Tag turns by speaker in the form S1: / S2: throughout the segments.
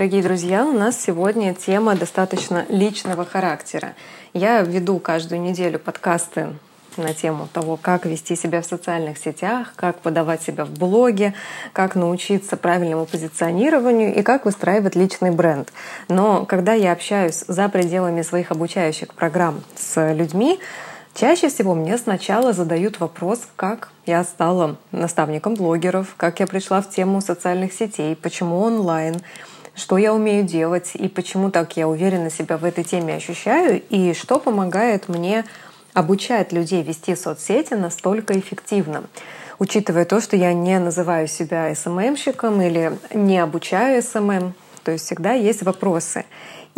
S1: Дорогие друзья, у нас сегодня тема достаточно личного характера. Я веду каждую неделю подкасты на тему того, как вести себя в социальных сетях, как подавать себя в блоге, как научиться правильному позиционированию и как выстраивать личный бренд. Но когда я общаюсь за пределами своих обучающих программ с людьми, Чаще всего мне сначала задают вопрос, как я стала наставником блогеров, как я пришла в тему социальных сетей, почему онлайн, что я умею делать и почему так я уверенно себя в этой теме ощущаю, и что помогает мне обучать людей вести соцсети настолько эффективно. Учитывая то, что я не называю себя СММщиком или не обучаю SMM, то есть всегда есть вопросы.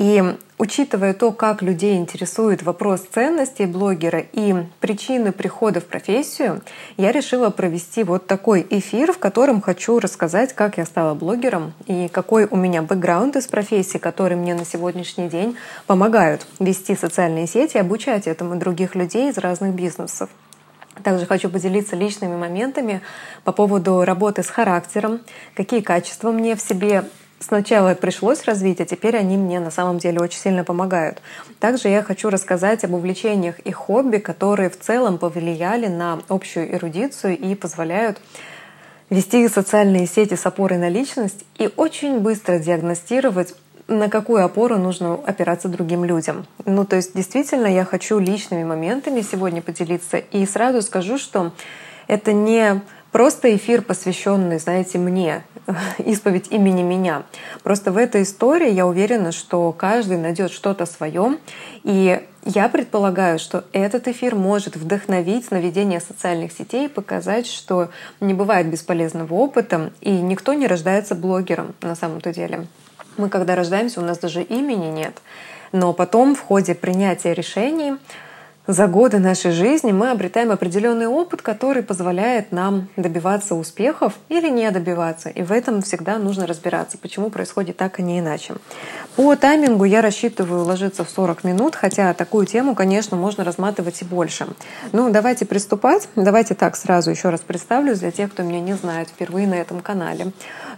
S1: И учитывая то, как людей интересует вопрос ценностей блогера и причины прихода в профессию, я решила провести вот такой эфир, в котором хочу рассказать, как я стала блогером и какой у меня бэкграунд из профессии, которые мне на сегодняшний день помогают вести социальные сети обучать этому других людей из разных бизнесов. Также хочу поделиться личными моментами по поводу работы с характером, какие качества мне в себе сначала пришлось развить, а теперь они мне на самом деле очень сильно помогают. Также я хочу рассказать об увлечениях и хобби, которые в целом повлияли на общую эрудицию и позволяют вести социальные сети с опорой на личность и очень быстро диагностировать на какую опору нужно опираться другим людям. Ну, то есть действительно я хочу личными моментами сегодня поделиться. И сразу скажу, что это не просто эфир, посвященный, знаете, мне, исповедь имени меня. Просто в этой истории я уверена, что каждый найдет что-то свое. И я предполагаю, что этот эфир может вдохновить на ведение социальных сетей показать, что не бывает бесполезного опыта, и никто не рождается блогером на самом-то деле. Мы, когда рождаемся, у нас даже имени нет. Но потом в ходе принятия решений за годы нашей жизни мы обретаем определенный опыт, который позволяет нам добиваться успехов или не добиваться. И в этом всегда нужно разбираться, почему происходит так, а не иначе. По таймингу я рассчитываю ложиться в 40 минут, хотя такую тему, конечно, можно разматывать и больше. Ну, давайте приступать. Давайте так сразу еще раз представлюсь для тех, кто меня не знает впервые на этом канале.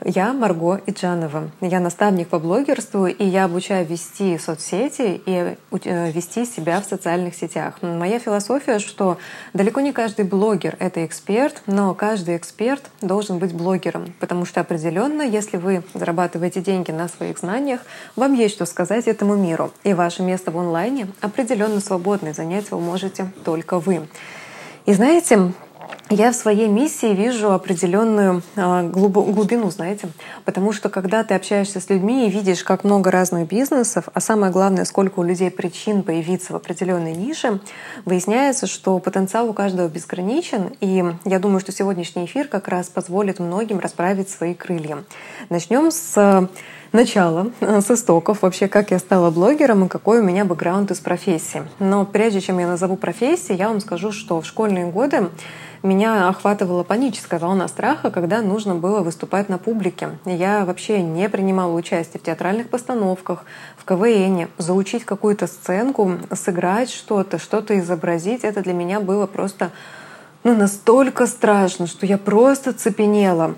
S1: Я Марго Иджанова. Я наставник по блогерству, и я обучаю вести соцсети и э, вести себя в социальных сетях. Моя философия, что далеко не каждый блогер — это эксперт, но каждый эксперт должен быть блогером, потому что определенно, если вы зарабатываете деньги на своих знаниях, вам есть что сказать этому миру. И ваше место в онлайне определенно свободное, занять его можете только вы. И знаете, я в своей миссии вижу определенную а, глубину, знаете, потому что когда ты общаешься с людьми и видишь, как много разных бизнесов, а самое главное, сколько у людей причин появиться в определенной нише, выясняется, что потенциал у каждого безграничен, и я думаю, что сегодняшний эфир как раз позволит многим расправить свои крылья. Начнем с начала, с истоков вообще, как я стала блогером и какой у меня бэкграунд из профессии. Но прежде чем я назову профессии, я вам скажу, что в школьные годы меня охватывала паническая волна страха, когда нужно было выступать на публике. Я вообще не принимала участие в театральных постановках, в КВН. Заучить какую-то сценку, сыграть что-то, что-то изобразить, это для меня было просто ну, настолько страшно, что я просто цепенела.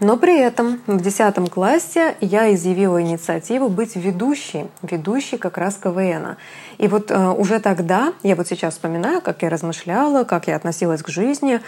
S1: Но при этом в 10 классе я изъявила инициативу быть ведущей, ведущей как раз КВНа. И вот э, уже тогда, я вот сейчас вспоминаю, как я размышляла, как я относилась к жизни,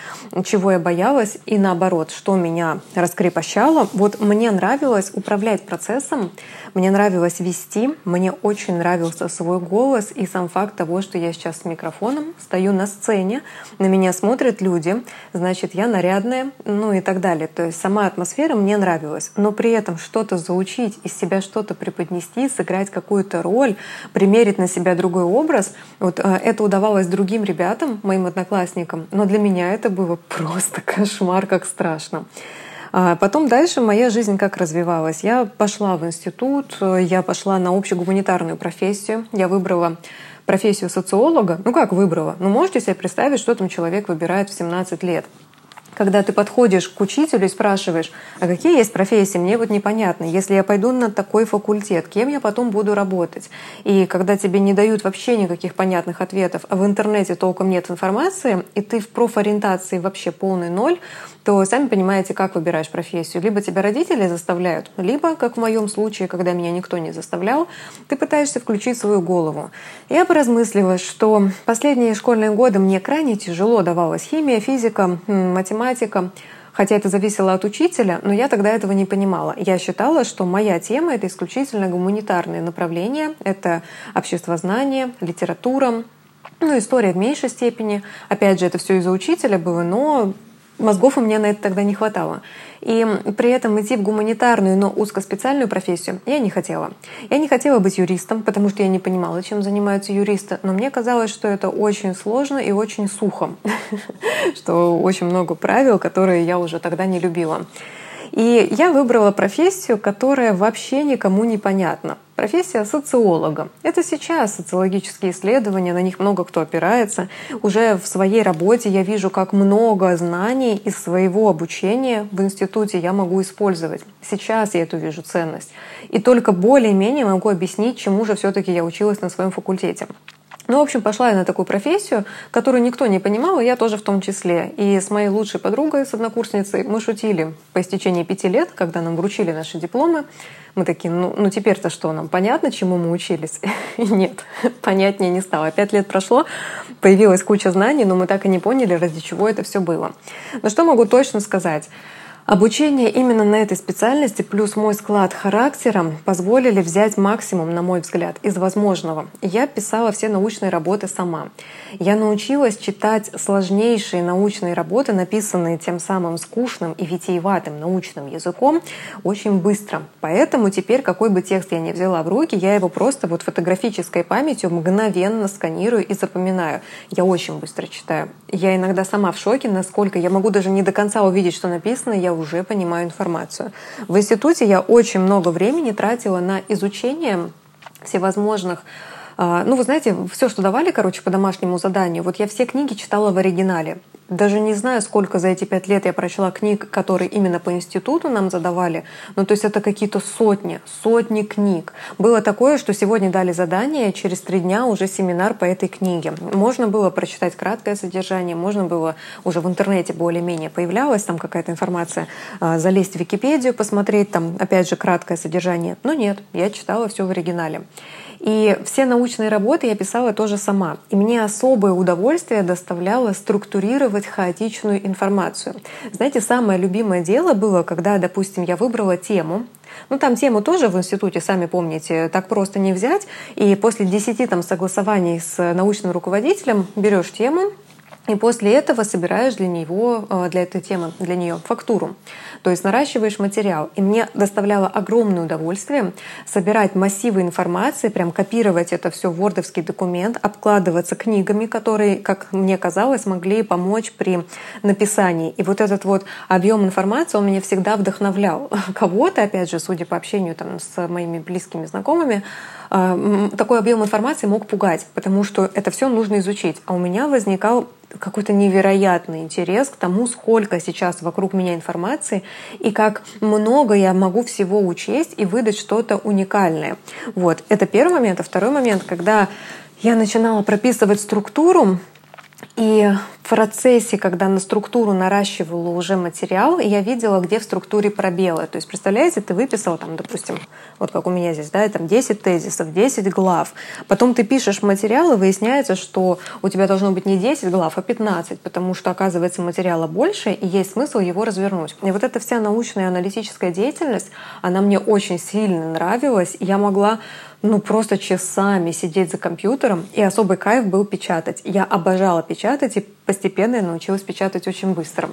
S1: чего я боялась, и наоборот, что меня раскрепощало. Вот мне нравилось управлять процессом, мне нравилось вести, мне очень нравился свой голос и сам факт того, что я сейчас с микрофоном стою на сцене, на меня смотрят люди, значит, я нарядная, ну и так далее. То есть сама атмосфера мне нравилась. Но при этом что-то заучить, из себя что-то преподнести, сыграть какую-то роль, примерить на себя другой образ. Вот э, это удавалось другим ребятам, моим одноклассникам, но для меня это было просто кошмар, как страшно. А потом дальше моя жизнь как развивалась. Я пошла в институт, э, я пошла на общегуманитарную профессию, я выбрала профессию социолога. Ну как выбрала? Ну можете себе представить, что там человек выбирает в 17 лет? Когда ты подходишь к учителю и спрашиваешь, а какие есть профессии, мне вот непонятно, если я пойду на такой факультет, кем я потом буду работать? И когда тебе не дают вообще никаких понятных ответов, а в интернете толком нет информации, и ты в профориентации вообще полный ноль, то сами понимаете, как выбираешь профессию. Либо тебя родители заставляют, либо, как в моем случае, когда меня никто не заставлял, ты пытаешься включить свою голову. Я поразмыслила, что последние школьные годы мне крайне тяжело давалась химия, физика, математика. Хотя это зависело от учителя, но я тогда этого не понимала. Я считала, что моя тема — это исключительно гуманитарные направления. Это обществознание, литература, ну, история в меньшей степени. Опять же, это все из-за учителя было, но Мозгов у меня на это тогда не хватало. И при этом идти в гуманитарную, но узкоспециальную профессию я не хотела. Я не хотела быть юристом, потому что я не понимала, чем занимаются юристы. Но мне казалось, что это очень сложно и очень сухо. Что очень много правил, которые я уже тогда не любила. И я выбрала профессию, которая вообще никому не понятна. Профессия социолога. Это сейчас социологические исследования, на них много кто опирается. Уже в своей работе я вижу, как много знаний из своего обучения в институте я могу использовать. Сейчас я эту вижу ценность. И только более-менее могу объяснить, чему же все-таки я училась на своем факультете. Ну, в общем, пошла я на такую профессию, которую никто не понимал, и я тоже в том числе. И с моей лучшей подругой, с однокурсницей, мы шутили по истечении пяти лет, когда нам вручили наши дипломы. Мы такие, ну, ну теперь-то что, нам понятно, чему мы учились? Нет, понятнее не стало. Пять лет прошло, появилась куча знаний, но мы так и не поняли, ради чего это все было. Но что могу точно сказать? Обучение именно на этой специальности плюс мой склад характера позволили взять максимум, на мой взгляд, из возможного. Я писала все научные работы сама. Я научилась читать сложнейшие научные работы, написанные тем самым скучным и витиеватым научным языком, очень быстро. Поэтому теперь, какой бы текст я ни взяла в руки, я его просто вот фотографической памятью мгновенно сканирую и запоминаю. Я очень быстро читаю. Я иногда сама в шоке, насколько я могу даже не до конца увидеть, что написано, я уже понимаю информацию. В институте я очень много времени тратила на изучение всевозможных а, ну, вы знаете, все, что давали, короче, по домашнему заданию, вот я все книги читала в оригинале. Даже не знаю, сколько за эти пять лет я прочла книг, которые именно по институту нам задавали. Ну, то есть это какие-то сотни, сотни книг. Было такое, что сегодня дали задание, через три дня уже семинар по этой книге. Можно было прочитать краткое содержание, можно было уже в интернете более-менее появлялась там какая-то информация, а, залезть в Википедию, посмотреть там, опять же, краткое содержание. Но нет, я читала все в оригинале. И все научные работы я писала тоже сама. И мне особое удовольствие доставляло структурировать хаотичную информацию. Знаете, самое любимое дело было, когда, допустим, я выбрала тему, ну, там тему тоже в институте, сами помните, так просто не взять. И после 10 там, согласований с научным руководителем берешь тему, и после этого собираешь для него, э, для этой темы, для нее фактуру. То есть наращиваешь материал. И мне доставляло огромное удовольствие собирать массивы информации, прям копировать это все в вордовский документ, обкладываться книгами, которые, как мне казалось, могли помочь при написании. И вот этот вот объем информации, он меня всегда вдохновлял. Кого-то, опять же, судя по общению там, с моими близкими знакомыми, э, такой объем информации мог пугать, потому что это все нужно изучить. А у меня возникал какой-то невероятный интерес к тому, сколько сейчас вокруг меня информации и как много я могу всего учесть и выдать что-то уникальное. Вот, это первый момент. А второй момент, когда я начинала прописывать структуру, и в процессе, когда на структуру наращивала уже материал, я видела, где в структуре пробелы. То есть, представляете, ты выписала там, допустим, вот как у меня здесь, да, там 10 тезисов, 10 глав. Потом ты пишешь материал, и выясняется, что у тебя должно быть не 10 глав, а 15, потому что, оказывается, материала больше, и есть смысл его развернуть. И вот эта вся научная аналитическая деятельность, она мне очень сильно нравилась. Я могла ну, просто часами сидеть за компьютером, и особый кайф был печатать. Я обожала печатать, и постепенно я научилась печатать очень быстро.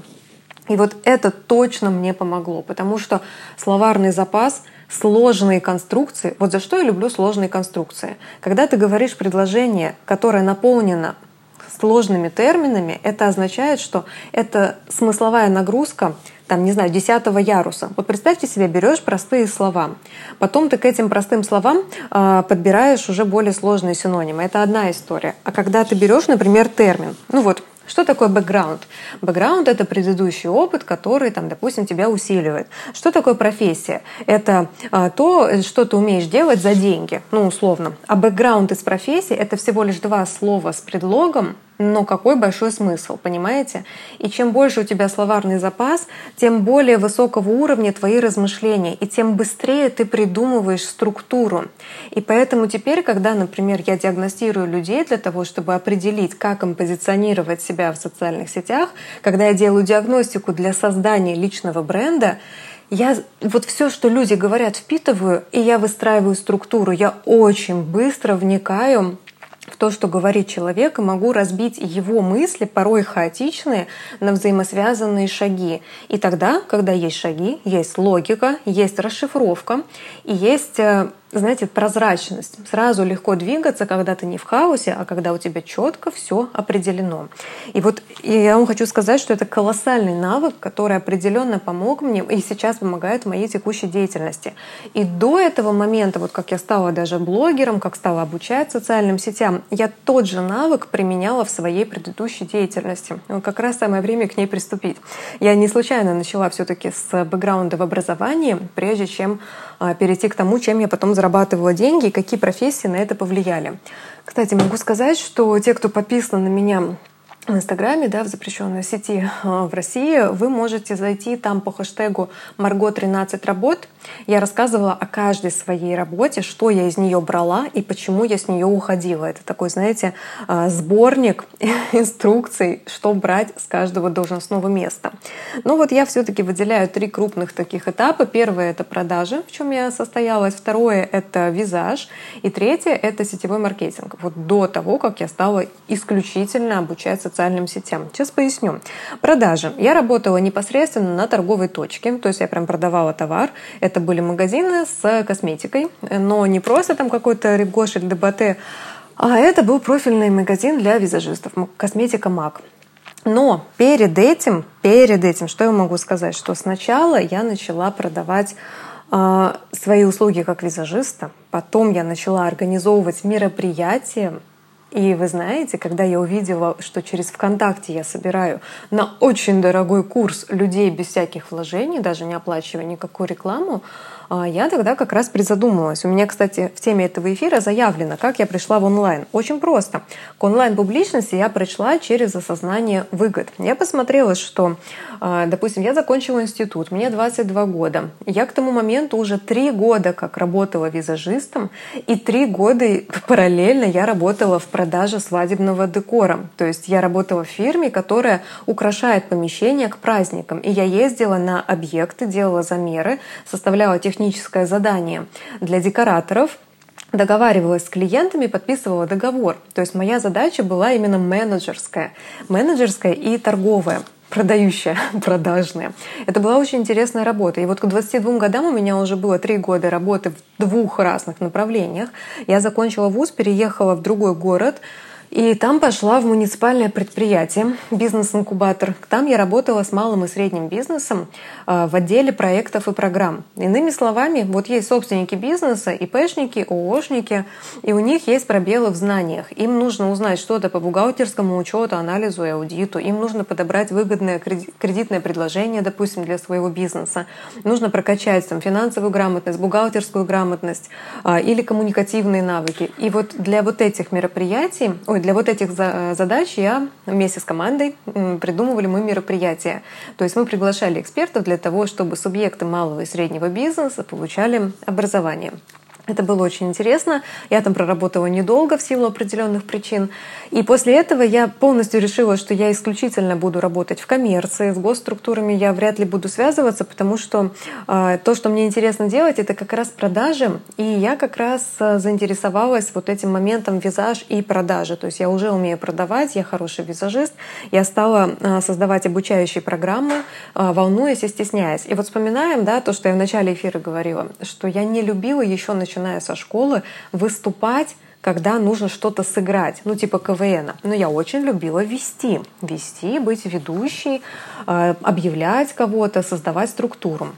S1: И вот это точно мне помогло, потому что словарный запас сложные конструкции. Вот за что я люблю сложные конструкции. Когда ты говоришь предложение, которое наполнено сложными терминами, это означает, что это смысловая нагрузка там, не знаю, десятого яруса. Вот представьте себе, берешь простые слова, потом ты к этим простым словам э, подбираешь уже более сложные синонимы. Это одна история. А когда ты берешь, например, термин, ну вот Что такое бэкграунд? Бэкграунд — это предыдущий опыт, который, там, допустим, тебя усиливает. Что такое профессия? Это а, то, что ты умеешь делать за деньги, ну, условно. А бэкграунд из профессии — это всего лишь два слова с предлогом, но какой большой смысл, понимаете? И чем больше у тебя словарный запас, тем более высокого уровня твои размышления, и тем быстрее ты придумываешь структуру. И поэтому теперь, когда, например, я диагностирую людей для того, чтобы определить, как им позиционировать себя в социальных сетях, когда я делаю диагностику для создания личного бренда, я вот все, что люди говорят, впитываю, и я выстраиваю структуру. Я очень быстро вникаю в то, что говорит человек, и могу разбить его мысли, порой хаотичные, на взаимосвязанные шаги. И тогда, когда есть шаги, есть логика, есть расшифровка, и есть э, знаете, прозрачность. Сразу легко двигаться, когда ты не в хаосе, а когда у тебя четко все определено. И вот я вам хочу сказать, что это колоссальный навык, который определенно помог мне и сейчас помогает в моей текущей деятельности. И до этого момента, вот как я стала даже блогером, как стала обучать социальным сетям, я тот же навык применяла в своей предыдущей деятельности. Вот как раз самое время к ней приступить. Я не случайно начала все-таки с бэкграунда в образовании, прежде чем перейти к тому, чем я потом зарабатывала деньги и какие профессии на это повлияли. Кстати, могу сказать, что те, кто подписан на меня в Инстаграме, да, в запрещенной сети а, в России, вы можете зайти там по хэштегу Марго 13 работ. Я рассказывала о каждой своей работе, что я из нее брала и почему я с нее уходила. Это такой, знаете, а, сборник инструкций, что брать с каждого должностного места. Ну вот я все-таки выделяю три крупных таких этапа. Первое — это продажи, в чем я состоялась. Второе — это визаж. И третье — это сетевой маркетинг. Вот до того, как я стала исключительно обучаться социальным сетям. Сейчас поясню. Продажи. Я работала непосредственно на торговой точке, то есть я прям продавала товар. Это были магазины с косметикой, но не просто там какой-то Рибгош или ДБТ, а это был профильный магазин для визажистов, косметика МАК. Но перед этим, перед этим, что я могу сказать, что сначала я начала продавать э, свои услуги как визажиста, потом я начала организовывать мероприятия и вы знаете, когда я увидела, что через ВКонтакте я собираю на очень дорогой курс людей без всяких вложений, даже не оплачивая никакую рекламу, я тогда как раз призадумалась. У меня, кстати, в теме этого эфира заявлено, как я пришла в онлайн. Очень просто. К онлайн-публичности я пришла через осознание выгод. Я посмотрела, что, а, допустим, я закончила институт, мне 22 года. Я к тому моменту уже три года как работала визажистом, и три года параллельно я работала в продаже свадебного декора. То есть я работала в фирме, которая украшает помещение к праздникам. И я ездила на объекты, делала замеры, составляла технические техническое задание для декораторов, договаривалась с клиентами, подписывала договор. То есть моя задача была именно менеджерская. Менеджерская и торговая продающая, продажная. Это была очень интересная работа. И вот к 22 годам у меня уже было три года работы в двух разных направлениях. Я закончила вуз, переехала в другой город, и там пошла в муниципальное предприятие, бизнес-инкубатор. Там я работала с малым и средним бизнесом а, в отделе проектов и программ. Иными словами, вот есть собственники бизнеса, ИПшники, ООшники, и у них есть пробелы в знаниях. Им нужно узнать что-то по бухгалтерскому учету, анализу и аудиту. Им нужно подобрать выгодное кредитное предложение, допустим, для своего бизнеса. Нужно прокачать там, финансовую грамотность, бухгалтерскую грамотность а, или коммуникативные навыки. И вот для вот этих мероприятий, ой, для вот этих задач я вместе с командой придумывали мы мероприятия. То есть мы приглашали экспертов для того, чтобы субъекты малого и среднего бизнеса получали образование. Это было очень интересно. Я там проработала недолго в силу определенных причин. И после этого я полностью решила, что я исключительно буду работать в коммерции, с госструктурами я вряд ли буду связываться, потому что э, то, что мне интересно делать, это как раз продажи. И я как раз э, заинтересовалась вот этим моментом визаж и продажи. То есть я уже умею продавать, я хороший визажист. Я стала э, создавать обучающие программы, э, волнуясь и стесняясь. И вот вспоминаем, да, то, что я в начале эфира говорила, что я не любила еще начинать начиная со школы, выступать когда нужно что-то сыграть, ну типа КВН. Но я очень любила вести, вести, быть ведущей, э, объявлять кого-то, создавать структуру.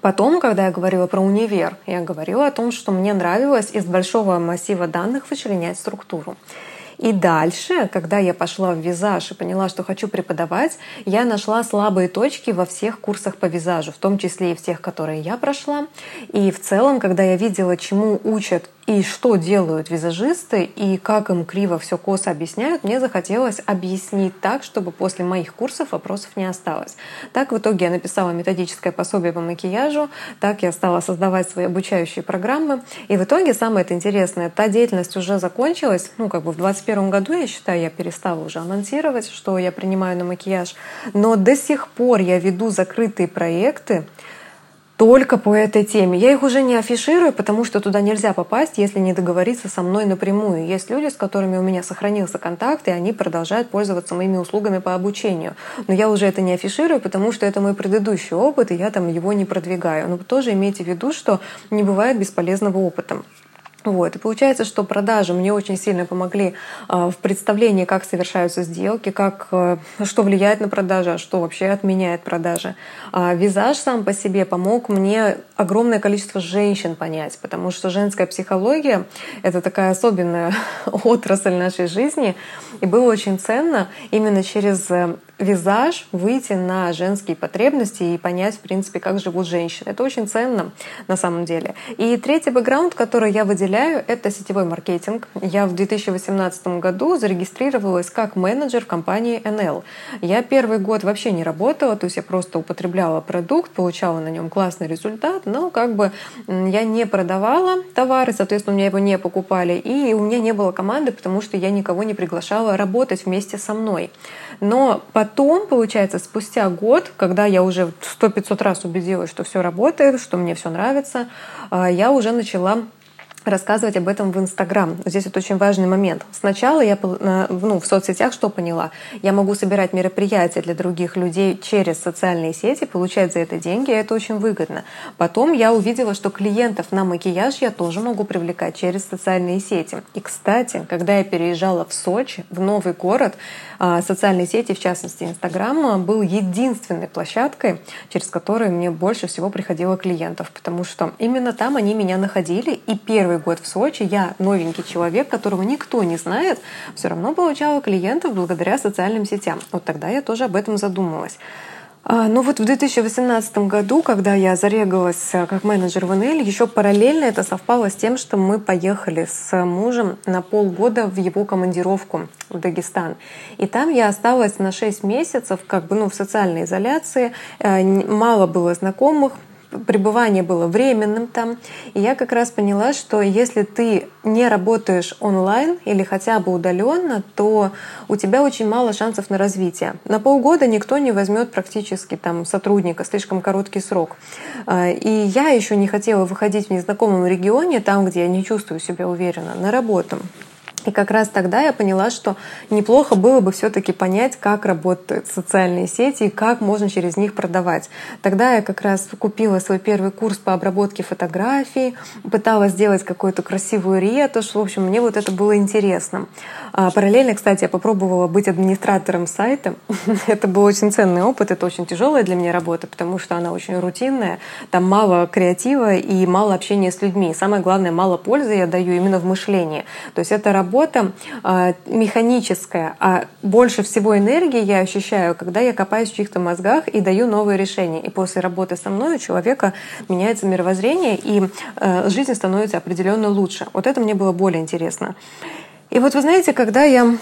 S1: Потом, когда я говорила про универ, я говорила о том, что мне нравилось из большого массива данных вычленять структуру. И дальше, когда я пошла в визаж и поняла, что хочу преподавать, я нашла слабые точки во всех курсах по визажу, в том числе и в тех, которые я прошла. И в целом, когда я видела, чему учат и что делают визажисты, и как им криво все косо объясняют, мне захотелось объяснить так, чтобы после моих курсов вопросов не осталось. Так в итоге я написала методическое пособие по макияжу, так я стала создавать свои обучающие программы. И в итоге самое это интересное, та деятельность уже закончилась, ну как бы в 2021 году, я считаю, я перестала уже анонсировать, что я принимаю на макияж, но до сих пор я веду закрытые проекты, только по этой теме. Я их уже не афиширую, потому что туда нельзя попасть, если не договориться со мной напрямую. Есть люди, с которыми у меня сохранился контакт, и они продолжают пользоваться моими услугами по обучению. Но я уже это не афиширую, потому что это мой предыдущий опыт, и я там его не продвигаю. Но тоже имейте в виду, что не бывает бесполезного опыта. Вот. И получается, что продажи мне очень сильно помогли э, в представлении, как совершаются сделки, как, э, что влияет на продажи, а что вообще отменяет продажи. А визаж сам по себе помог мне огромное количество женщин понять, потому что женская психология — это такая особенная отрасль нашей жизни, и было очень ценно именно через э, визаж выйти на женские потребности и понять, в принципе, как живут женщины. Это очень ценно на самом деле. И третий бэкграунд, который я выделяю, это сетевой маркетинг. Я в 2018 году зарегистрировалась как менеджер в компании NL. Я первый год вообще не работала, то есть я просто употребляла продукт, получала на нем классный результат, но как бы я не продавала товары, соответственно, у меня его не покупали, и у меня не было команды, потому что я никого не приглашала работать вместе со мной. Но потом, получается, спустя год, когда я уже сто пятьсот раз убедилась, что все работает, что мне все нравится, а, я уже начала рассказывать об этом в Инстаграм. Здесь это очень важный момент. Сначала я ну, в соцсетях что поняла? Я могу собирать мероприятия для других людей через социальные сети, получать за это деньги, и это очень выгодно. Потом я увидела, что клиентов на макияж я тоже могу привлекать через социальные сети. И, кстати, когда я переезжала в Сочи, в новый город, а, социальные сети, в частности Инстаграм, был единственной площадкой, через которую мне больше всего приходило клиентов, потому что именно там они меня находили, и первый первый год в Сочи я новенький человек, которого никто не знает, все равно получала клиентов благодаря социальным сетям. Вот тогда я тоже об этом задумалась. А, ну вот в 2018 году, когда я зарегалась э, как менеджер в НЛ, еще параллельно это совпало с тем, что мы поехали с мужем на полгода в его командировку в Дагестан. И там я осталась на 6 месяцев как бы ну, в социальной изоляции, э, мало было знакомых, пребывание было временным там. И я как раз поняла, что если ты не работаешь онлайн или хотя бы удаленно, то у тебя очень мало шансов на развитие. На полгода никто не возьмет практически там сотрудника, слишком короткий срок. А, и я еще не хотела выходить в незнакомом регионе, там, где я не чувствую себя уверенно, на работу. И как раз тогда я поняла, что неплохо было бы все-таки понять, как работают социальные сети и как можно через них продавать. Тогда я как раз купила свой первый курс по обработке фотографий, пыталась сделать какую-то красивую ретушь. В общем, мне вот это было интересно. А параллельно, кстати, я попробовала быть администратором сайта. это был очень ценный опыт, это очень тяжелая для меня работа, потому что она очень рутинная, там мало креатива и мало общения с людьми. самое главное, мало пользы я даю именно в мышлении. То есть это работа работа э, механическая, а больше всего энергии я ощущаю, когда я копаюсь в чьих-то мозгах и даю новые решения. И после работы со мной у человека меняется мировоззрение, и э, жизнь становится определенно лучше. Вот это мне было более интересно. И вот вы знаете, когда я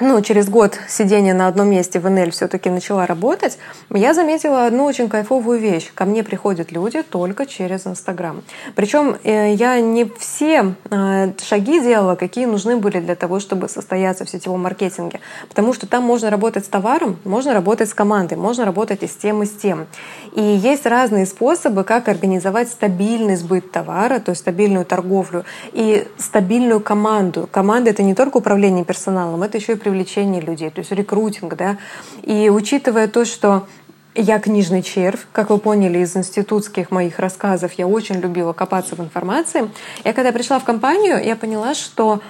S1: ну, через год сидения на одном месте в НЛ все-таки начала работать, я заметила одну очень кайфовую вещь. Ко мне приходят люди только через Инстаграм. Причем э, я не все э, шаги делала, какие нужны были для того, чтобы состояться в сетевом маркетинге. Потому что там можно работать с товаром, можно работать с командой, можно работать и с тем, и с тем. И есть разные способы, как организовать стабильный сбыт товара, то есть стабильную торговлю и стабильную команду. Команда — это не только управление персоналом, это еще и привлечение людей, то есть рекрутинг, да. И учитывая то, что я книжный червь, как вы поняли из институтских моих рассказов, я очень любила копаться в информации. Я когда пришла в компанию, я поняла, что,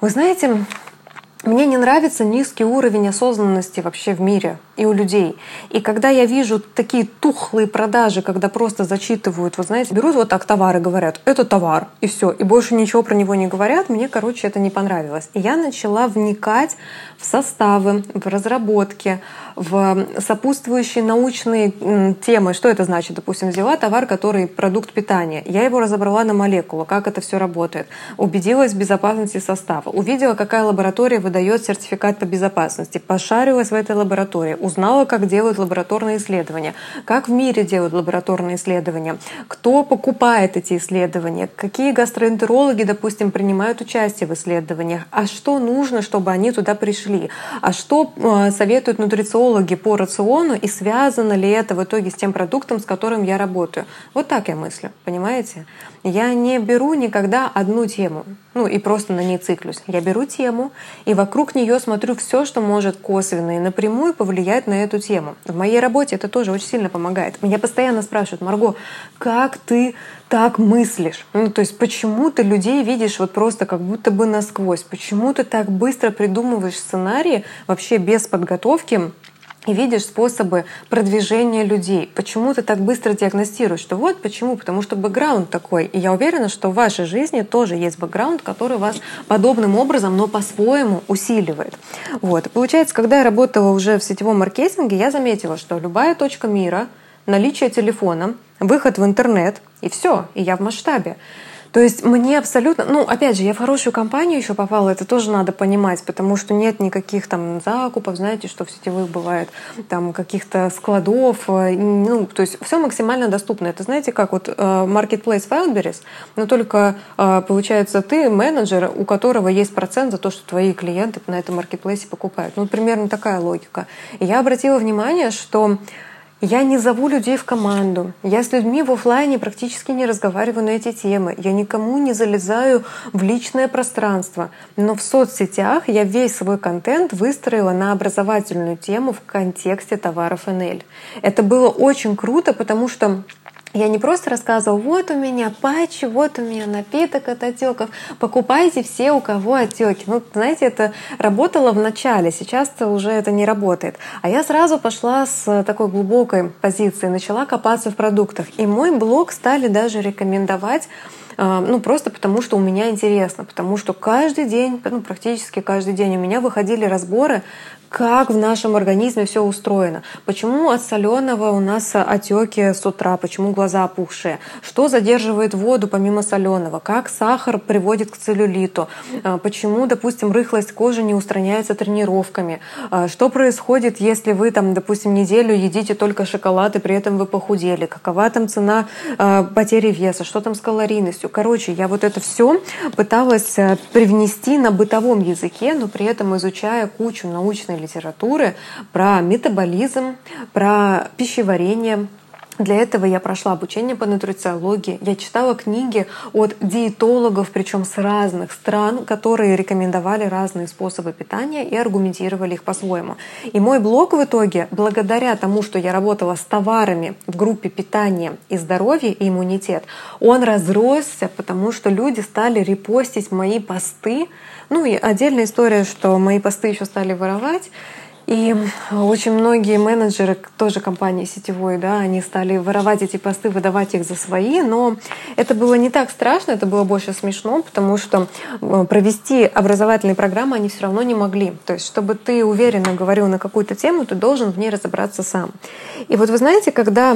S1: вы знаете, мне не нравится низкий уровень осознанности вообще в мире. и у людей. И когда я вижу такие тухлые продажи, когда просто зачитывают, вы знаете, берут вот так товары, говорят, это товар, и все, и больше ничего про него не говорят, мне, короче, это не понравилось. И я начала вникать в составы, в разработки, в сопутствующие научные темы. Что это значит? Допустим, взяла товар, который продукт питания. Я его разобрала на молекулу, как это все работает. Убедилась в безопасности состава. Увидела, какая лаборатория выдает сертификат по безопасности. Пошарилась в этой лаборатории. Узнала, как делают лабораторные исследования. Как в мире делают лабораторные исследования. Кто покупает эти исследования. Какие гастроэнтерологи, допустим, принимают участие в исследованиях. А что нужно, чтобы они туда пришли. А что э, советуют нутрициологи по рациону и связано ли это в итоге с тем продуктом, с которым я работаю. Вот так я мыслю, понимаете? Я не беру никогда одну тему, ну и просто на ней циклюсь. Я беру тему и вокруг нее смотрю все, что может косвенно и напрямую повлиять на эту тему. В моей работе это тоже очень сильно помогает. Меня постоянно спрашивают, Марго, как ты так мыслишь? Ну, то есть почему ты людей видишь вот просто как будто бы насквозь? Почему ты так быстро придумываешь сценарии вообще без подготовки и видишь способы продвижения людей. Почему ты так быстро диагностируешь? Что вот почему? Потому что бэкграунд такой. И я уверена, что в вашей жизни тоже есть бэкграунд, который вас подобным образом, но по-своему усиливает. Вот. Получается, когда я работала уже в сетевом маркетинге, я заметила, что любая точка мира, наличие телефона, выход в интернет, и все, и я в масштабе. То есть мне абсолютно, ну, опять же, я в хорошую компанию еще попала, это тоже надо понимать, потому что нет никаких там закупов, знаете, что в сетевых бывает, там каких-то складов, э, ну, то есть все максимально доступно. Это знаете, как вот э, Marketplace Wildberries, но только э, получается ты менеджер, у которого есть процент за то, что твои клиенты на этом маркетплейсе покупают. Ну, примерно такая логика. И я обратила внимание, что я не зову людей в команду. Я с людьми в офлайне практически не разговариваю на эти темы. Я никому не залезаю в личное пространство. Но в соцсетях я весь свой контент выстроила на образовательную тему в контексте товаров НЛ. Это было очень круто, потому что я не просто рассказывала, вот у меня патчи, вот у меня напиток от отеков, покупайте все, у кого отеки. Ну, знаете, это работало в начале, сейчас-то уже это не работает. А я сразу пошла с такой глубокой позиции, начала копаться в продуктах. И мой блог стали даже рекомендовать а, ну, просто потому, что у меня интересно, потому что каждый день, ну, практически каждый день у меня выходили разборы как в нашем организме все устроено. Почему от соленого у нас отеки с утра, почему глаза опухшие, что задерживает воду помимо соленого, как сахар приводит к целлюлиту, а, почему, допустим, рыхлость кожи не устраняется тренировками, а, что происходит, если вы, там, допустим, неделю едите только шоколад и при этом вы похудели, какова там цена а, потери веса, что там с калорийностью. Короче, я вот это все пыталась привнести на бытовом языке, но при этом изучая кучу научной литературы про метаболизм, про пищеварение, для этого я прошла обучение по нутрициологии. Я читала книги от диетологов, причем с разных стран, которые рекомендовали разные способы питания и аргументировали их по-своему. И мой блог в итоге, благодаря тому, что я работала с товарами в группе питания и здоровье и иммунитет, он разросся, потому что люди стали репостить мои посты. Ну и отдельная история, что мои посты еще стали воровать. И очень многие менеджеры тоже компании сетевой, да, они стали воровать эти посты, выдавать их за свои, но это было не так страшно, это было больше смешно, потому что э, провести образовательные программы они все равно не могли. То есть, чтобы ты уверенно говорил на какую-то тему, ты должен в ней разобраться сам. И вот вы знаете, когда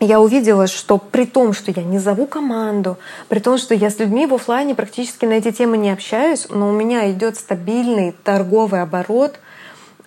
S1: я увидела, что при том, что я не зову команду, при том, что я с людьми в офлайне практически на эти темы не общаюсь, но у меня идет стабильный торговый оборот –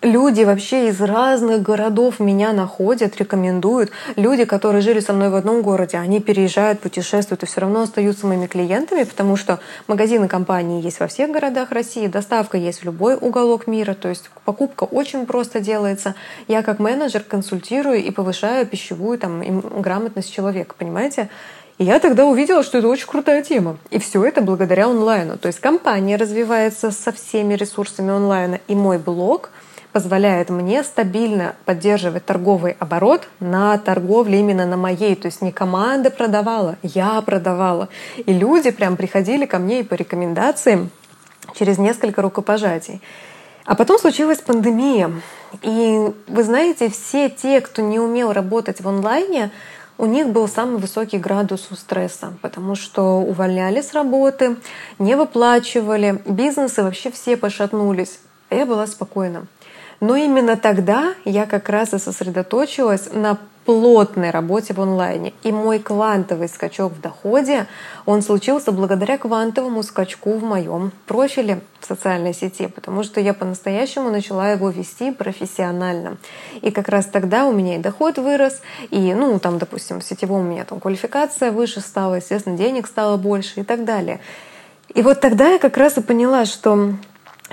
S1: люди вообще из разных городов меня находят, рекомендуют. Люди, которые жили со мной в одном городе, они переезжают, путешествуют и все равно остаются моими клиентами, потому что магазины компании есть во всех городах России, доставка есть в любой уголок мира, то есть покупка очень просто делается. Я как менеджер консультирую и повышаю пищевую там, грамотность человека, понимаете? И я тогда увидела, что это очень крутая тема. И все это благодаря онлайну. То есть компания развивается со всеми ресурсами онлайна. И мой блог — позволяет мне стабильно поддерживать торговый оборот на торговле именно на моей. То есть не команда продавала, я продавала. И люди прям приходили ко мне и по рекомендациям через несколько рукопожатий. А потом случилась пандемия. И вы знаете, все те, кто не умел работать в онлайне, у них был самый высокий градус у стресса, потому что увольняли с работы, не выплачивали, бизнесы вообще все пошатнулись. А я была спокойна. Но именно тогда я как раз и сосредоточилась на плотной работе в онлайне. И мой квантовый скачок в доходе, он случился благодаря квантовому скачку в моем профиле в социальной сети, потому что я по-настоящему начала его вести профессионально. И как раз тогда у меня и доход вырос, и, ну, там, допустим, в сетевом у меня там квалификация выше стала, естественно, денег стало больше и так далее. И вот тогда я как раз и поняла, что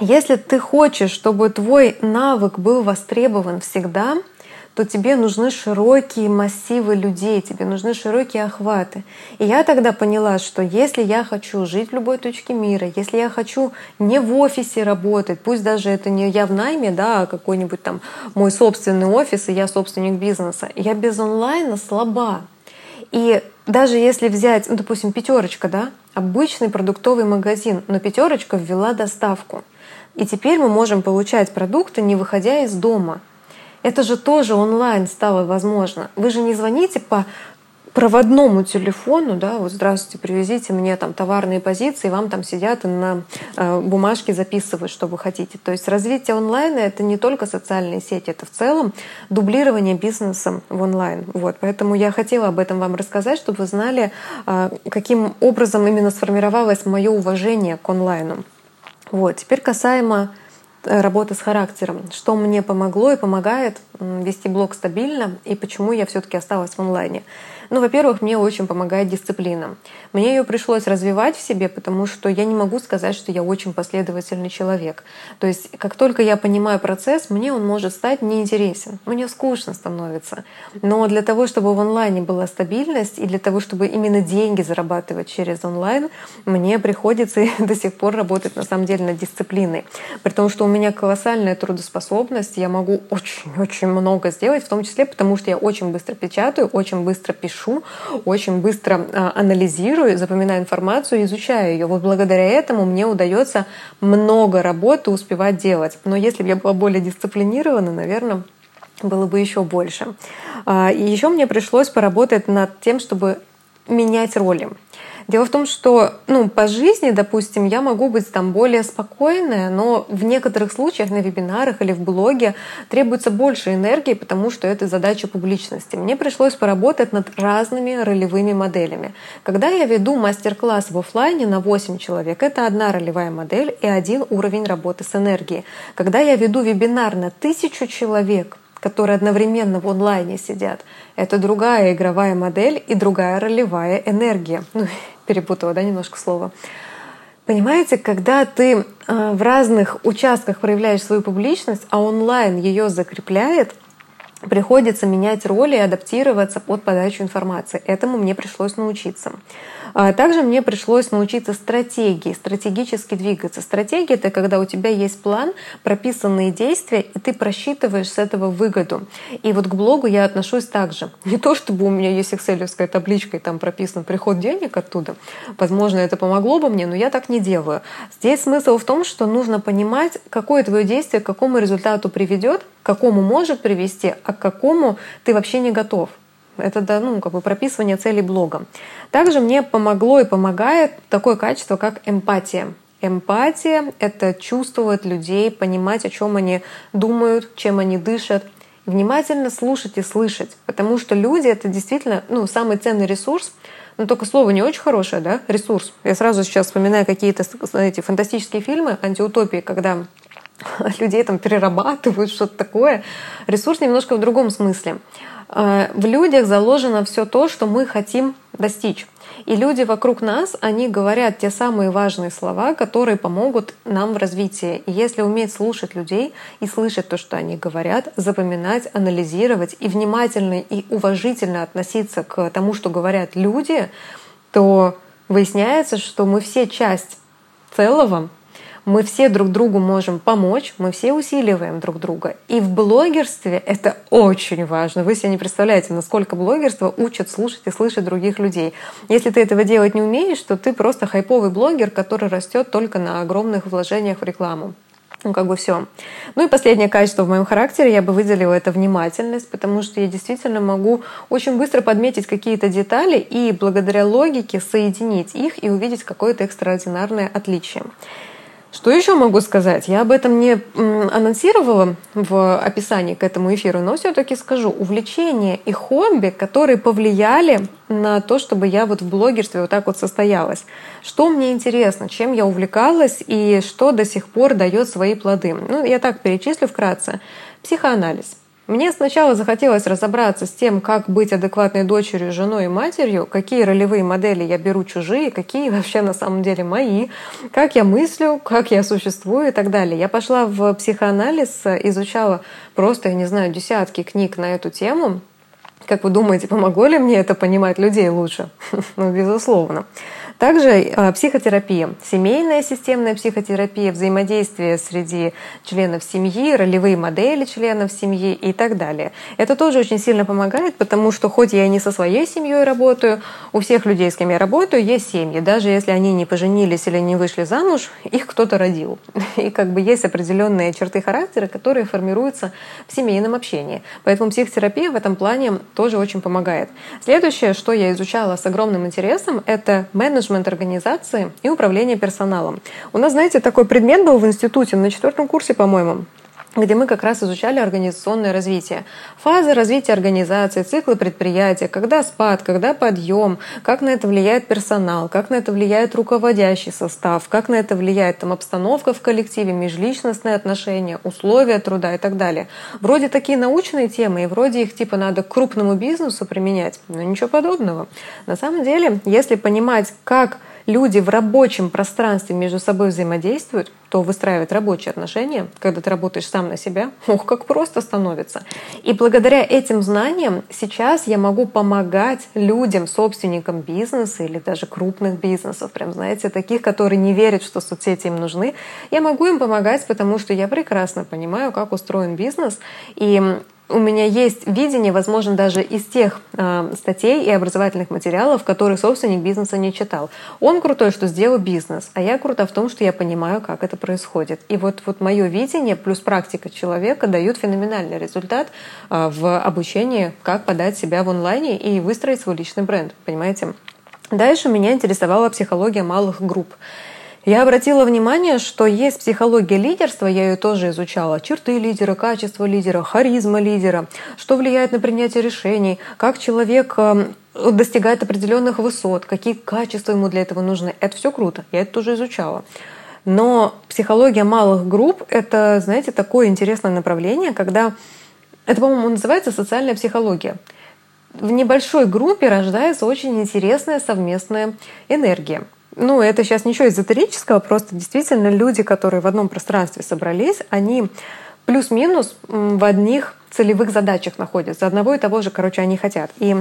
S1: если ты хочешь, чтобы твой навык был востребован всегда — то тебе нужны широкие массивы людей, тебе нужны широкие охваты. И я тогда поняла, что если я хочу жить в любой точке мира, если я хочу не в офисе работать, пусть даже это не я в найме, да, а какой-нибудь там мой собственный офис, и я собственник бизнеса, я без онлайна слаба. И даже если взять, ну, допустим, пятерочка, да, обычный продуктовый магазин, но пятерочка ввела доставку. И теперь мы можем получать продукты, не выходя из дома. Это же тоже онлайн стало возможно. Вы же не звоните по проводному телефону, да, вот здравствуйте, привезите мне там товарные позиции, вам там сидят и на э, бумажке записывают, что вы хотите. То есть развитие онлайна это не только социальные сети, это в целом дублирование бизнеса в онлайн. Вот, поэтому я хотела об этом вам рассказать, чтобы вы знали, э, каким образом именно сформировалось мое уважение к онлайну. Вот, теперь касаемо Э, работа с характером. Что мне помогло и помогает вести блог стабильно и почему я все-таки осталась в онлайне. Ну, во-первых, мне очень помогает дисциплина. Мне ее пришлось развивать в себе, потому что я не могу сказать, что я очень последовательный человек. То есть, как только я понимаю процесс, мне он может стать неинтересен. Мне скучно становится. Но для того, чтобы в онлайне была стабильность, и для того, чтобы именно деньги зарабатывать через онлайн, мне приходится до сих пор работать на самом деле над дисциплиной. При том, что у меня колоссальная трудоспособность, я могу очень-очень много сделать, в том числе потому, что я очень быстро печатаю, очень быстро пишу, пишу, очень быстро а, анализирую, запоминаю информацию, изучаю ее. Вот благодаря этому мне удается много работы успевать делать. Но если бы я была более дисциплинирована, наверное, было бы еще больше. А, и еще мне пришлось поработать над тем, чтобы менять роли. Дело в том, что ну, по жизни, допустим, я могу быть там более спокойная, но в некоторых случаях на вебинарах или в блоге требуется больше энергии, потому что это задача публичности. Мне пришлось поработать над разными ролевыми моделями. Когда я веду мастер-класс в офлайне на 8 человек, это одна ролевая модель и один уровень работы с энергией. Когда я веду вебинар на тысячу человек, которые одновременно в онлайне сидят, это другая игровая модель и другая ролевая энергия. Ну, перепутала, да, немножко слово. Понимаете, когда ты э, в разных участках проявляешь свою публичность, а онлайн ее закрепляет, приходится менять роли и адаптироваться под подачу информации. Этому мне пришлось научиться. А также мне пришлось научиться стратегии, стратегически двигаться. Стратегия — это когда у тебя есть план, прописанные действия, и ты просчитываешь с этого выгоду. И вот к блогу я отношусь так же. Не то, чтобы у меня есть экселевская табличка, и там прописан приход денег оттуда. Возможно, это помогло бы мне, но я так не делаю. Здесь смысл в том, что нужно понимать, какое твое действие к какому результату приведет, к какому может привести, а к какому ты вообще не готов. Это да, ну, как бы прописывание целей блога. Также мне помогло и помогает такое качество, как эмпатия. Эмпатия — это чувствовать людей, понимать, о чем они думают, чем они дышат, внимательно слушать и слышать, потому что люди — это действительно ну, самый ценный ресурс, но только слово не очень хорошее, да, ресурс. Я сразу сейчас вспоминаю какие-то эти фантастические фильмы, антиутопии, когда людей там перерабатывают, что-то такое. Ресурс немножко в другом смысле. А, в людях заложено все то, что мы хотим достичь. И люди вокруг нас, они говорят те самые важные слова, которые помогут нам в развитии. И если уметь слушать людей и слышать то, что они говорят, запоминать, анализировать и внимательно и уважительно относиться к тому, что говорят люди, то выясняется, что мы все часть целого, мы все друг другу можем помочь, мы все усиливаем друг друга. И в блогерстве это очень важно. Вы себе не представляете, насколько блогерство учат слушать и слышать других людей. Если ты этого делать не умеешь, то ты просто хайповый блогер, который растет только на огромных вложениях в рекламу. Ну, как бы все. Ну и последнее качество в моем характере я бы выделила это внимательность, потому что я действительно могу очень быстро подметить какие-то детали и благодаря логике соединить их и увидеть какое-то экстраординарное отличие. Что еще могу сказать? Я об этом не анонсировала в описании к этому эфиру, но все-таки скажу. Увлечения и хобби, которые повлияли на то, чтобы я вот в блогерстве вот так вот состоялась. Что мне интересно, чем я увлекалась и что до сих пор дает свои плоды. Ну, я так перечислю вкратце. Психоанализ – мне сначала захотелось разобраться с тем, как быть адекватной дочерью, женой и матерью, какие ролевые модели я беру чужие, какие вообще на самом деле мои, как я мыслю, как я существую и так далее. Я пошла в психоанализ, изучала просто, я не знаю, десятки книг на эту тему. Как вы думаете, помогло ли мне это понимать людей лучше? ну, безусловно. Также э, психотерапия, семейная системная психотерапия, взаимодействие среди членов семьи, ролевые модели членов семьи и так далее. Это тоже очень сильно помогает, потому что хоть я и не со своей семьей работаю, у всех людей, с кем я работаю, есть семьи. Даже если они не поженились или не вышли замуж, их кто-то родил. И как бы есть определенные черты характера, которые формируются в семейном общении. Поэтому психотерапия в этом плане тоже очень помогает. Следующее, что я изучала с огромным интересом, это менеджмент менеджмент организации и управление персоналом. У нас, знаете, такой предмет был в институте на четвертом курсе, по-моему где мы как раз изучали организационное развитие. Фазы развития организации, циклы предприятия, когда спад, когда подъем, как на это влияет персонал, как на это влияет руководящий состав, как на это влияет там, обстановка в коллективе, межличностные отношения, условия труда и так далее. Вроде такие научные темы, и вроде их типа надо к крупному бизнесу применять, но ничего подобного. На самом деле, если понимать, как люди в рабочем пространстве между собой взаимодействуют, то выстраивать рабочие отношения, когда ты работаешь сам на себя, ох, как просто становится. И благодаря этим знаниям сейчас я могу помогать людям, собственникам бизнеса или даже крупных бизнесов, прям, знаете, таких, которые не верят, что соцсети им нужны. Я могу им помогать, потому что я прекрасно понимаю, как устроен бизнес, и у меня есть видение, возможно, даже из тех э, статей и образовательных материалов, которые собственник бизнеса не читал. Он крутой, что сделал бизнес, а я крута в том, что я понимаю, как это происходит. И вот, вот мое видение плюс практика человека дают феноменальный результат э, в обучении, как подать себя в онлайне и выстроить свой личный бренд, понимаете? Дальше меня интересовала психология малых групп. Я обратила внимание, что есть психология лидерства, я ее тоже изучала. Черты лидера, качество лидера, харизма лидера, что влияет на принятие решений, как человек эм, достигает определенных высот, какие качества ему для этого нужны. Это все круто, я это тоже изучала. Но психология малых групп — это, знаете, такое интересное направление, когда... Это, по-моему, называется социальная психология. В небольшой группе рождается очень интересная совместная энергия — ну, это сейчас ничего эзотерического, просто действительно люди, которые в одном пространстве собрались, они плюс-минус в одних целевых задачах находятся. Одного и того же, короче, они хотят. И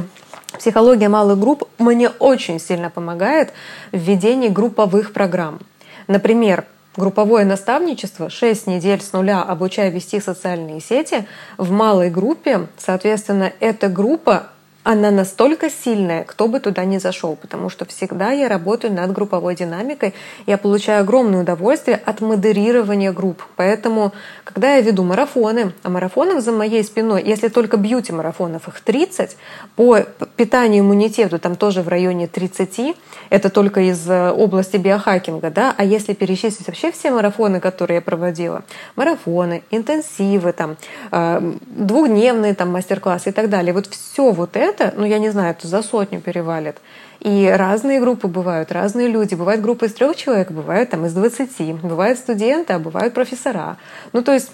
S1: психология малых групп мне очень сильно помогает в ведении групповых программ. Например, групповое наставничество, 6 недель с нуля обучая вести социальные сети в малой группе, соответственно, эта группа она настолько сильная, кто бы туда ни зашел, потому что всегда я работаю над групповой динамикой, я получаю огромное удовольствие от модерирования групп. Поэтому, когда я веду марафоны, а марафонов за моей спиной, если только бьюти-марафонов, их 30, по питанию иммунитету там тоже в районе 30, это только из э, области биохакинга, да, а если перечислить вообще все марафоны, которые я проводила, марафоны, интенсивы, там, э, двухдневные там мастер-классы и так далее, вот все вот это это, ну я не знаю, это за сотню перевалит. И разные группы бывают, разные люди. Бывают группы из трех человек, бывают там из двадцати. Бывают студенты, а бывают профессора. Ну то есть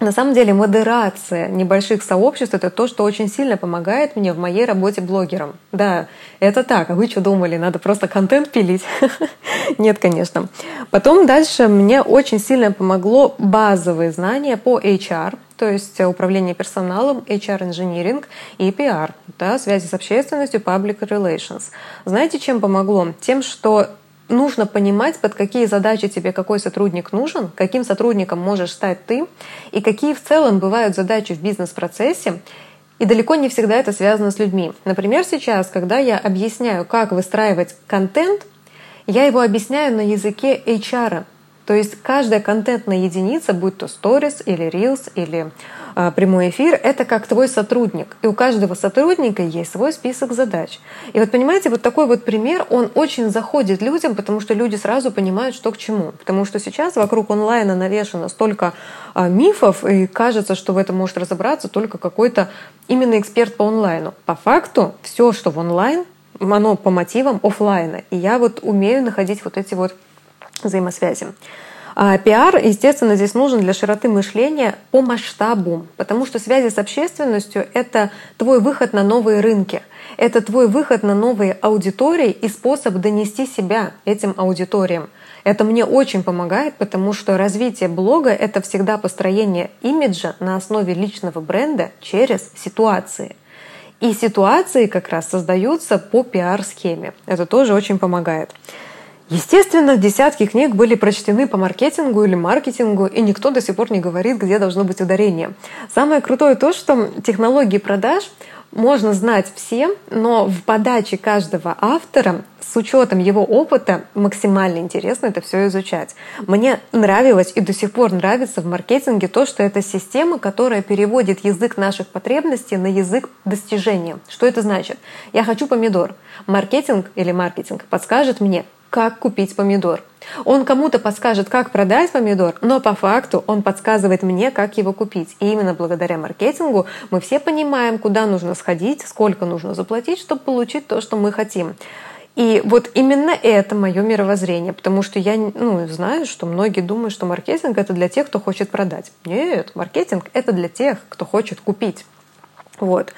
S1: на самом деле модерация небольших сообществ — это то, что очень сильно помогает мне в моей работе блогером. Да, это так. А вы что думали, надо просто контент пилить? Нет, конечно. Потом дальше мне очень сильно помогло базовые знания по HR, то есть управление персоналом, HR-инжиниринг и PR, да, связи с общественностью, public relations. Знаете, чем помогло? Тем, что нужно понимать, под какие задачи тебе какой сотрудник нужен, каким сотрудником можешь стать ты, и какие в целом бывают задачи в бизнес-процессе, и далеко не всегда это связано с людьми. Например, сейчас, когда я объясняю, как выстраивать контент, я его объясняю на языке HR. То есть каждая контентная единица, будь то сторис или reels или э, прямой эфир, это как твой сотрудник. И у каждого сотрудника есть свой список задач. И вот понимаете, вот такой вот пример, он очень заходит людям, потому что люди сразу понимают, что к чему. Потому что сейчас вокруг онлайна навешано столько э, мифов, и кажется, что в этом может разобраться только какой-то именно эксперт по онлайну. По факту все, что в онлайн, оно по мотивам офлайна. И я вот умею находить вот эти вот взаимосвязи. А пиар, естественно, здесь нужен для широты мышления по масштабу, потому что связи с общественностью — это твой выход на новые рынки, это твой выход на новые аудитории и способ донести себя этим аудиториям. Это мне очень помогает, потому что развитие блога — это всегда построение имиджа на основе личного бренда через ситуации. И ситуации как раз создаются по пиар-схеме. Это тоже очень помогает. Естественно, десятки книг были прочтены по маркетингу или маркетингу, и никто до сих пор не говорит, где должно быть ударение. Самое крутое то, что технологии продаж можно знать всем, но в подаче каждого автора с учетом его опыта максимально интересно это все изучать. Мне нравилось и до сих пор нравится в маркетинге то, что это система, которая переводит язык наших потребностей на язык достижения. Что это значит? Я хочу помидор. Маркетинг или маркетинг подскажет мне, как купить помидор. Он кому-то подскажет, как продать помидор, но по факту он подсказывает мне, как его купить. И именно благодаря маркетингу мы все понимаем, куда нужно сходить, сколько нужно заплатить, чтобы получить то, что мы хотим. И вот именно это мое мировоззрение, потому что я ну, знаю, что многие думают, что маркетинг это для тех, кто хочет продать. Нет, маркетинг это для тех, кто хочет купить. Вот.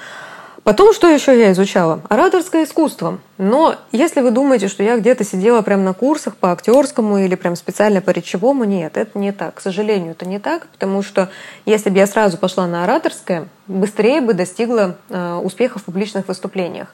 S1: Потом, что еще я изучала? Ораторское искусство. Но если вы думаете, что я где-то сидела прямо на курсах по актерскому или прям специально по речевому, нет, это не так. К сожалению, это не так, потому что если бы я сразу пошла на ораторское, быстрее бы достигла э, успеха в публичных выступлениях.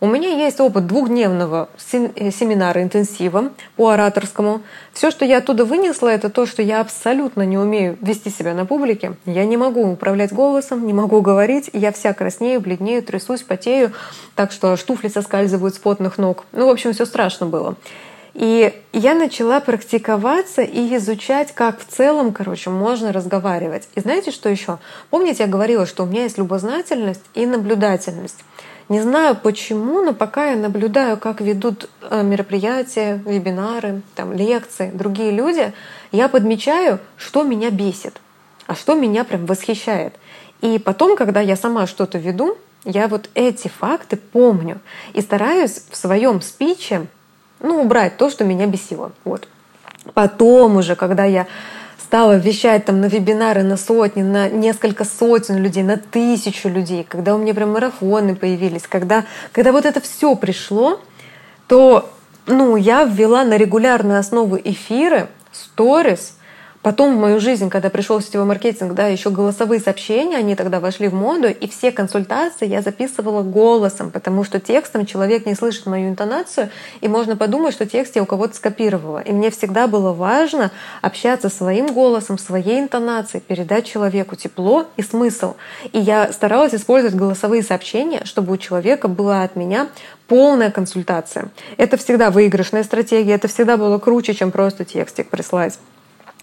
S1: У меня есть опыт двухдневного э, семинара интенсива по ораторскому. Все, что я оттуда вынесла, это то, что я абсолютно не умею вести себя на публике. Я не могу управлять голосом, не могу говорить. Я вся краснею, бледнею, трясусь, потею. Так что штуфли соскальзывают с потных ног. Ну, в общем, все страшно было. И я начала практиковаться и изучать, как в целом, короче, можно разговаривать. И знаете, что еще? Помните, я говорила, что у меня есть любознательность и наблюдательность. Не знаю почему, но пока я наблюдаю, как ведут э, мероприятия, вебинары, там, лекции другие люди, я подмечаю, что меня бесит, а что меня прям восхищает. И потом, когда я сама что-то веду, я вот эти факты помню и стараюсь в своем спиче ну, убрать то, что меня бесило. Вот. Потом уже, когда я стала вещать там на вебинары на сотни, на несколько сотен людей, на тысячу людей, когда у меня прям марафоны появились, когда, когда вот это все пришло, то ну, я ввела на регулярную основу эфиры, сторис, Потом в мою жизнь, когда пришел сетевой маркетинг, да, еще голосовые сообщения, они тогда вошли в моду, и все консультации я записывала голосом, потому что текстом человек не слышит мою интонацию, и можно подумать, что текст я у кого-то скопировала. И мне всегда было важно общаться своим голосом, своей интонацией, передать человеку тепло и смысл. И я старалась использовать голосовые сообщения, чтобы у человека была от меня полная консультация. Это всегда выигрышная стратегия, это всегда было круче, чем просто текстик прислать.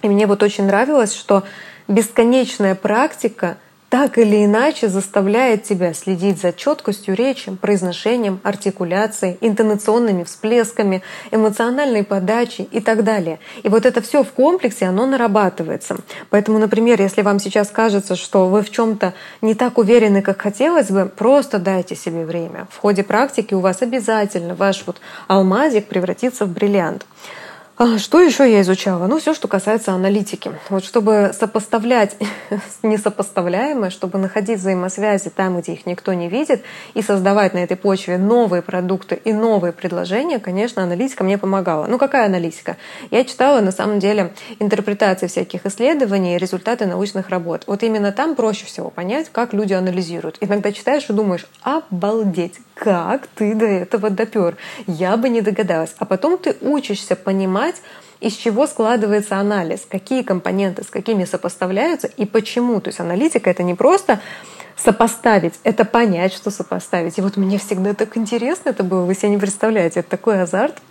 S1: И мне вот очень нравилось, что бесконечная практика так или иначе заставляет тебя следить за четкостью речи, произношением, артикуляцией, интонационными всплесками, эмоциональной подачей и так далее. И вот это все в комплексе, оно нарабатывается. Поэтому, например, если вам сейчас кажется, что вы в чем-то не так уверены, как хотелось бы, просто дайте себе время. В ходе практики у вас обязательно ваш вот алмазик превратится в бриллиант. А что еще я изучала? Ну, все, что касается аналитики. Вот чтобы сопоставлять несопоставляемое, чтобы находить взаимосвязи там, где их никто не видит, и создавать на этой почве новые продукты и новые предложения, конечно, аналитика мне помогала. Ну, какая аналитика? Я читала, на самом деле, интерпретации всяких исследований результаты научных работ. Вот именно там проще всего понять, как люди анализируют. Иногда читаешь и думаешь, обалдеть, как ты до этого допер? Я бы не догадалась. А потом ты учишься понимать, из чего складывается анализ, какие компоненты с какими сопоставляются и почему. То есть аналитика — это не просто сопоставить, это понять, что сопоставить. И вот мне всегда так интересно это было, вы себе не представляете, это такой азарт.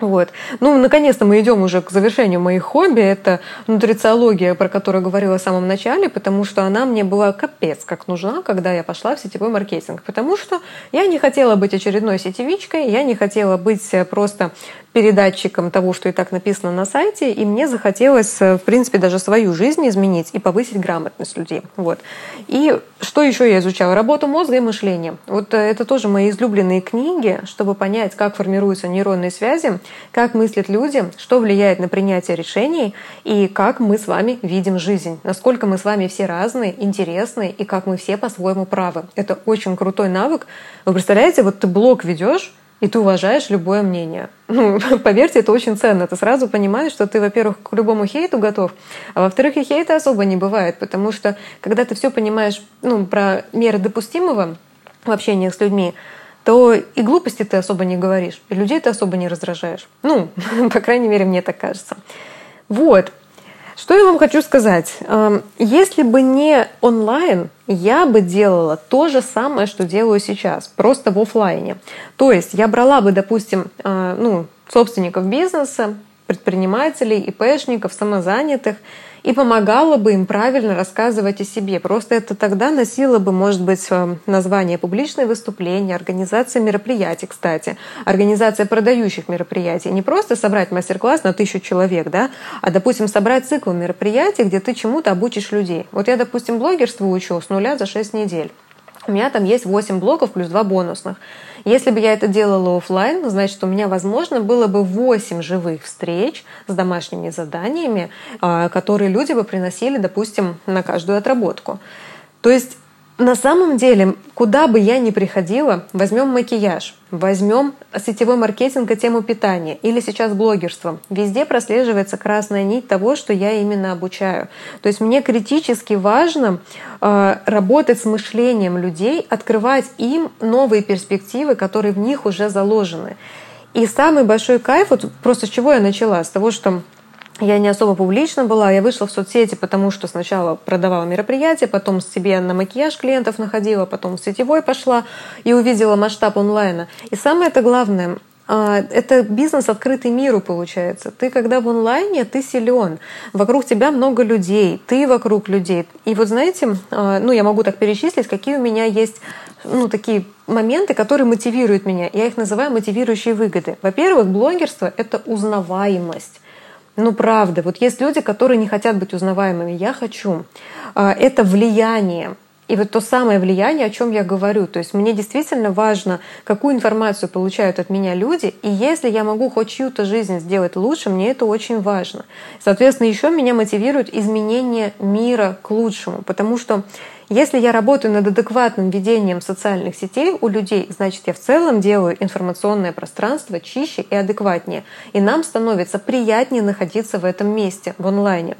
S1: Вот. Ну, наконец-то мы идем уже к завершению моих хобби. Это нутрициология, про которую говорила в самом начале, потому что она мне была капец как нужна, когда я пошла в сетевой маркетинг. Потому что я не хотела быть очередной сетевичкой, я не хотела быть просто передатчиком того, что и так написано на сайте, и мне захотелось, в принципе, даже свою жизнь изменить и повысить грамотность людей. Вот. И что еще я изучала? Работу мозга и мышления. Вот э, это тоже мои излюбленные книги, чтобы понять, как формируются нейронные связи, как мыслят люди, что влияет на принятие решений и как мы с вами видим жизнь. Насколько мы с вами все разные, интересные и как мы все по-своему правы. Это очень крутой навык. Вы представляете, вот ты блог ведешь, и ты уважаешь любое мнение. Ну, поверьте, это очень ценно. Ты сразу понимаешь, что ты, во-первых, к любому хейту готов, а во-вторых, и хейта особо не бывает, потому что когда ты все понимаешь ну, про меры допустимого в общении с людьми, то и глупости ты особо не говоришь, и людей ты особо не раздражаешь. Ну, по крайней мере, мне так кажется. Вот. Что я вам хочу сказать? Эм, если бы не онлайн, я бы делала то же самое, что делаю сейчас, просто в офлайне. То есть я брала бы, допустим, э, ну, собственников бизнеса, предпринимателей, ИПшников, самозанятых – и помогала бы им правильно рассказывать о себе. Просто это тогда носило бы, может быть, э, название публичное выступление, организация мероприятий, кстати, организация продающих мероприятий. Не просто собрать мастер-класс на тысячу человек, да, а, допустим, собрать цикл мероприятий, где ты чему-то обучишь людей. Вот я, допустим, блогерство учу с нуля за 6 недель. У меня там есть 8 блоков плюс 2 бонусных. Если бы я это делала офлайн, значит, у меня, возможно, было бы 8 живых встреч с домашними заданиями, а, которые люди бы приносили, допустим, на каждую отработку. То есть на самом деле, куда бы я ни приходила, возьмем макияж, возьмем сетевой маркетинг и тему питания или сейчас блогерство. Везде прослеживается красная нить того, что я именно обучаю. То есть мне критически важно э, работать с мышлением людей, открывать им новые перспективы, которые в них уже заложены. И самый большой кайф, вот просто с чего я начала, с того, что я не особо публично была, я вышла в соцсети, потому что сначала продавала мероприятия, потом себе на макияж клиентов находила, потом в сетевой пошла и увидела масштаб онлайна. И самое это главное, а, это бизнес открытый миру получается. Ты когда в онлайне, ты силен. Вокруг тебя много людей, ты вокруг людей. И вот знаете, а, ну я могу так перечислить, какие у меня есть ну, такие моменты, которые мотивируют меня. Я их называю мотивирующие выгоды. Во-первых, блогерство — это узнаваемость. Ну, правда. Вот есть люди, которые не хотят быть узнаваемыми. Я хочу. А, это влияние. И вот то самое влияние, о чем я говорю. То есть мне действительно важно, какую информацию получают от меня люди. И если я могу хоть чью-то жизнь сделать лучше, мне это очень важно. Соответственно, еще меня мотивирует изменение мира к лучшему. Потому что если я работаю над адекватным ведением социальных сетей у людей, значит, я в целом делаю информационное пространство чище и адекватнее. И нам становится приятнее находиться в этом месте, в онлайне.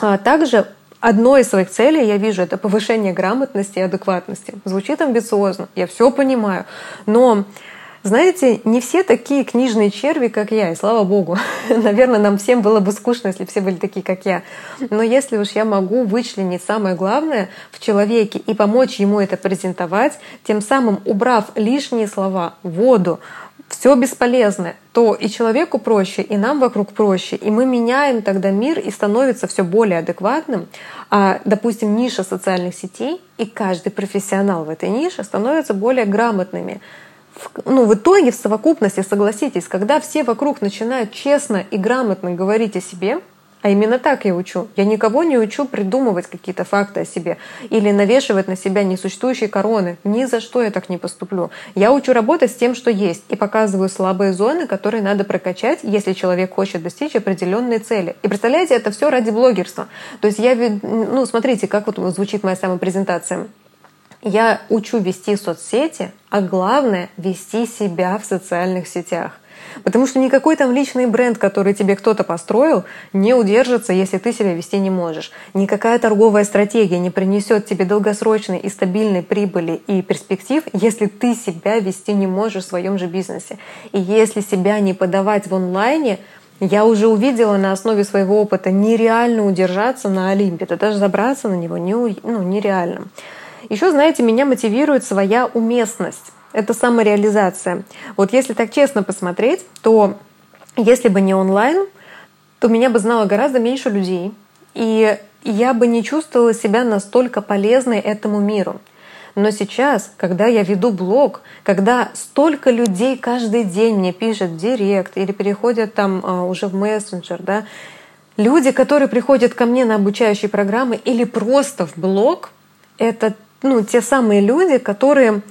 S1: А также одной из своих целей я вижу это повышение грамотности и адекватности. Звучит амбициозно, я все понимаю, но знаете, не все такие книжные черви, как я, и слава богу. Наверное, нам всем было бы скучно, если все были такие, как я. Но если уж я могу вычленить самое главное в человеке и помочь ему это презентовать, тем самым убрав лишние слова, воду, все бесполезное, то и человеку проще, и нам вокруг проще, и мы меняем тогда мир и становится все более адекватным. А, допустим, ниша социальных сетей, и каждый профессионал в этой нише становится более грамотными ну, в итоге, в совокупности, согласитесь, когда все вокруг начинают честно и грамотно говорить о себе, а именно так я учу. Я никого не учу придумывать какие-то факты о себе или навешивать на себя несуществующие короны. Ни за что я так не поступлю. Я учу работать с тем, что есть, и показываю слабые зоны, которые надо прокачать, если человек хочет достичь определенной цели. И представляете, это все ради блогерства. То есть я, ну, смотрите, как вот звучит моя самопрезентация. Я учу вести соцсети, а главное — вести себя в социальных сетях. Потому что никакой там личный бренд, который тебе кто-то построил, не удержится, если ты себя вести не можешь. Никакая торговая стратегия не принесет тебе долгосрочной и стабильной прибыли и перспектив, если ты себя вести не можешь в своем же бизнесе. И если себя не подавать в онлайне, я уже увидела на основе своего опыта нереально удержаться на Олимпе, да даже забраться на него не, ну, нереально. Еще, знаете, меня мотивирует своя уместность. Это самореализация. Вот если так честно посмотреть, то если бы не онлайн, то меня бы знало гораздо меньше людей. И я бы не чувствовала себя настолько полезной этому миру. Но сейчас, когда я веду блог, когда столько людей каждый день мне пишут в директ или переходят там а, уже в мессенджер, да, люди, которые приходят ко мне на обучающие программы или просто в блог, это ну, те самые люди, которые,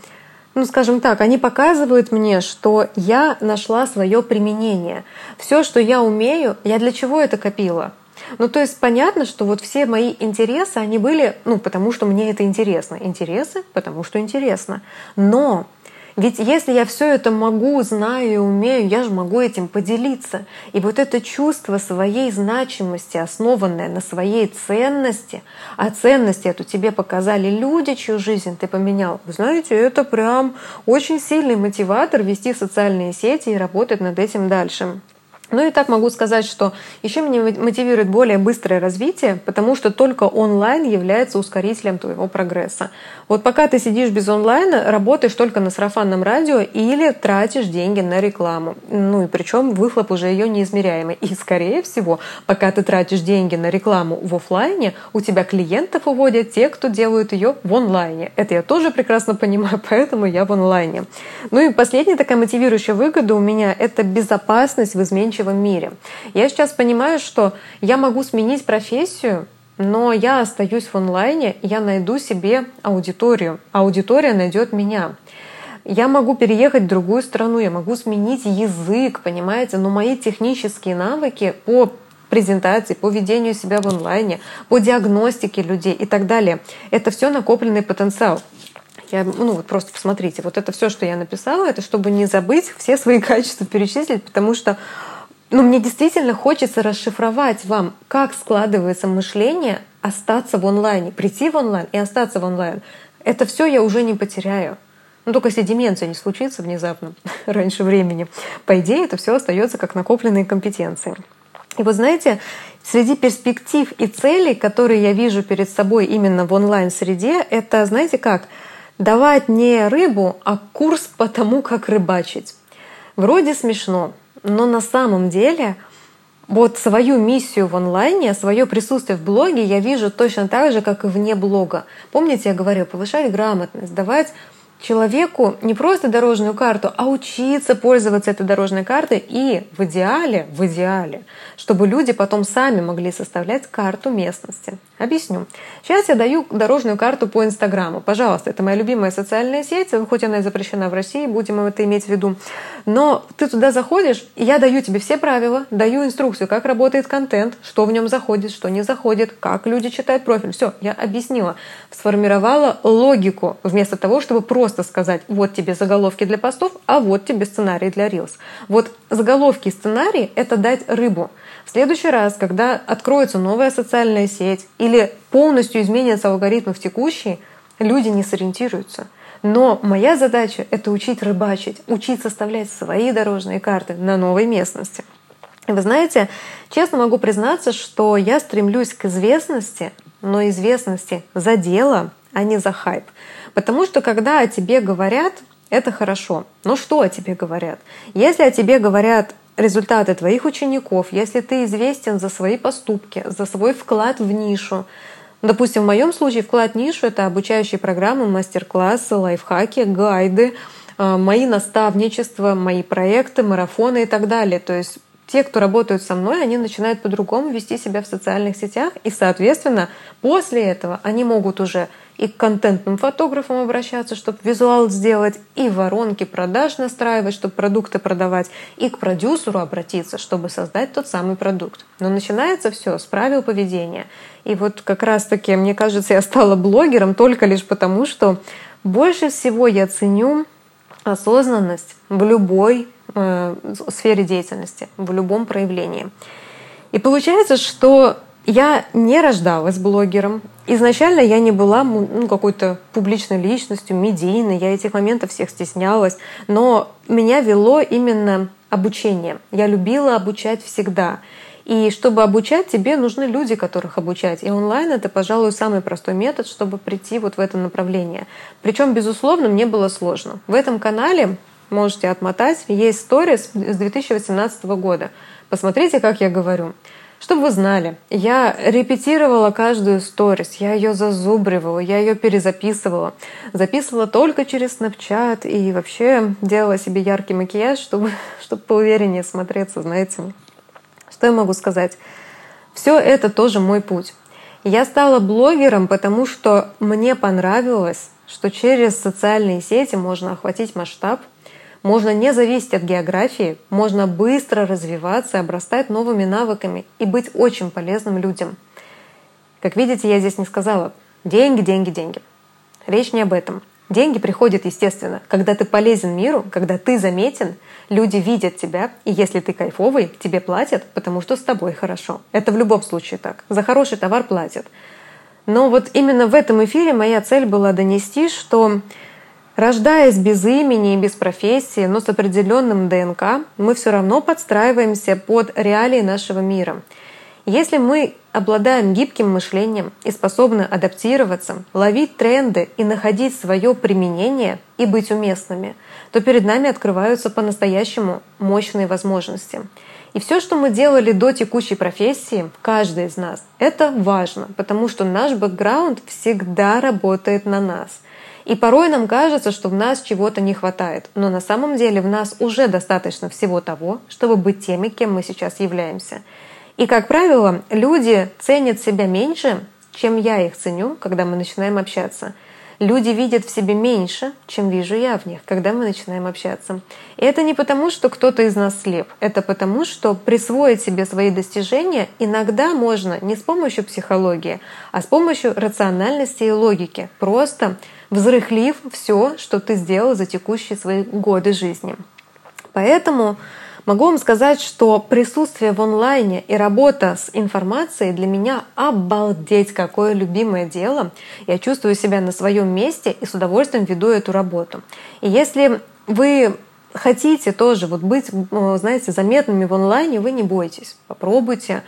S1: ну, скажем так, они показывают мне, что я нашла свое применение. Все, что я умею, я для чего это копила? Ну, то есть понятно, что вот все мои интересы, они были, ну, потому что мне это интересно. Интересы, потому что интересно. Но ведь если я все это могу, знаю и умею, я же могу этим поделиться. И вот это чувство своей значимости, основанное на своей ценности, а ценности эту тебе показали люди, чью жизнь ты поменял, вы знаете, это прям очень сильный мотиватор вести социальные сети и работать над этим дальше. Ну и так могу сказать, что еще меня мотивирует более быстрое развитие, потому что только онлайн является ускорителем твоего прогресса. Вот пока ты сидишь без онлайна, работаешь только на сарафанном радио или тратишь деньги на рекламу. Ну и причем выхлоп уже ее неизмеряемый. И скорее всего, пока ты тратишь деньги на рекламу в офлайне, у тебя клиентов уводят те, кто делают ее в онлайне. Это я тоже прекрасно понимаю, поэтому я в онлайне. Ну и последняя такая мотивирующая выгода у меня — это безопасность в изменчивом будущего мире. Я сейчас понимаю, что я могу сменить профессию, но я остаюсь в онлайне, я найду себе аудиторию. Аудитория найдет меня. Я могу переехать в другую страну, я могу сменить язык, понимаете, но мои технические навыки по презентации, по ведению себя в онлайне, по диагностике людей и так далее. Это все накопленный потенциал. Я, ну вот просто посмотрите, вот это все, что я написала, это чтобы не забыть все свои качества перечислить, потому что но мне действительно хочется расшифровать вам, как складывается мышление остаться в онлайне, прийти в онлайн и остаться в онлайн. Это все я уже не потеряю. Ну, только если деменция не случится внезапно, раньше времени. По идее, это все остается как накопленные компетенции. И вот знаете, среди перспектив и целей, которые я вижу перед собой именно в онлайн-среде, это, знаете как, давать не рыбу, а курс по тому, как рыбачить. Вроде смешно, но на самом деле вот свою миссию в онлайне, свое присутствие в блоге я вижу точно так же, как и вне блога. Помните, я говорю, повышать грамотность, давать человеку не просто дорожную карту, а учиться пользоваться этой дорожной картой и в идеале, в идеале, чтобы люди потом сами могли составлять карту местности. Объясню. Сейчас я даю дорожную карту по Инстаграму. Пожалуйста, это моя любимая социальная сеть, хоть она и запрещена в России, будем это иметь в виду. Но ты туда заходишь, и я даю тебе все правила, даю инструкцию, как работает контент, что в нем заходит, что не заходит, как люди читают профиль. Все, я объяснила, сформировала логику, вместо того, чтобы просто сказать, вот тебе заголовки для постов, а вот тебе сценарий для Reels. Вот заголовки и сценарий — это дать рыбу. В следующий раз, когда откроется новая социальная сеть или полностью изменятся алгоритмы в текущей, люди не сориентируются. Но моя задача — это учить рыбачить, учить составлять свои дорожные карты на новой местности. И вы знаете, честно могу признаться, что я стремлюсь к известности, но известности за дело, а не за хайп. Потому что когда о тебе говорят, это хорошо. Но что о тебе говорят? Если о тебе говорят результаты твоих учеников, если ты известен за свои поступки, за свой вклад в нишу, Допустим, в моем случае вклад в нишу — это обучающие программы, мастер-классы, лайфхаки, гайды, э, мои наставничества, мои проекты, марафоны и так далее. То есть те, кто работают со мной, они начинают по-другому вести себя в социальных сетях, и, соответственно, после этого они могут уже и к контентным фотографам обращаться, чтобы визуал сделать, и воронки продаж настраивать, чтобы продукты продавать, и к продюсеру обратиться, чтобы создать тот самый продукт. Но начинается все с правил поведения. И вот как раз-таки, мне кажется, я стала блогером только лишь потому, что больше всего я ценю осознанность в любой сфере деятельности, в любом проявлении. И получается, что я не рождалась блогером. Изначально я не была ну, какой-то публичной личностью, медийной. Я этих моментов всех стеснялась. Но меня вело именно обучение. Я любила обучать всегда. И чтобы обучать, тебе нужны люди, которых обучать. И онлайн — это, пожалуй, самый простой метод, чтобы прийти вот в это направление. Причем, безусловно, мне было сложно. В этом канале можете отмотать. Есть сторис с 2018 года. Посмотрите, как я говорю. Чтобы вы знали, я репетировала каждую сторис, я ее зазубривала, я ее перезаписывала. Записывала только через Snapchat и вообще делала себе яркий макияж, чтобы, чтобы поувереннее смотреться, знаете. Что я могу сказать? Все это тоже мой путь. Я стала блогером, потому что мне понравилось, что через социальные сети можно охватить масштаб, можно не зависеть от географии, можно быстро развиваться, обрастать новыми навыками и быть очень полезным людям. Как видите, я здесь не сказала деньги, деньги, деньги. Речь не об этом. Деньги приходят, естественно, когда ты полезен миру, когда ты заметен, люди видят тебя, и если ты кайфовый, тебе платят, потому что с тобой хорошо. Это в любом случае так. За хороший товар платят. Но вот именно в этом эфире моя цель была донести, что Рождаясь без имени и без профессии, но с определенным ДНК, мы все равно подстраиваемся под реалии нашего мира. Если мы обладаем гибким мышлением и способны адаптироваться, ловить тренды и находить свое применение и быть уместными, то перед нами открываются по-настоящему мощные возможности. И все, что мы делали до текущей профессии, каждый из нас, это важно, потому что наш бэкграунд всегда работает на нас — и порой нам кажется, что в нас чего-то не хватает, но на самом деле в нас уже достаточно всего того, чтобы быть теми, кем мы сейчас являемся. И, как правило, люди ценят себя меньше, чем я их ценю, когда мы начинаем общаться — Люди видят в себе меньше, чем вижу я в них, когда мы начинаем общаться. И это не потому, что кто-то из нас слеп. Это потому, что присвоить себе свои достижения иногда можно не с помощью психологии, а с помощью рациональности и логики. Просто взрыхлив все, что ты сделал за текущие свои годы жизни. Поэтому Могу вам сказать, что присутствие в онлайне и работа с информацией для меня обалдеть какое любимое дело. Я чувствую себя на своем месте и с удовольствием веду эту работу. И если вы хотите тоже вот быть, знаете, заметными в онлайне, вы не бойтесь. Попробуйте.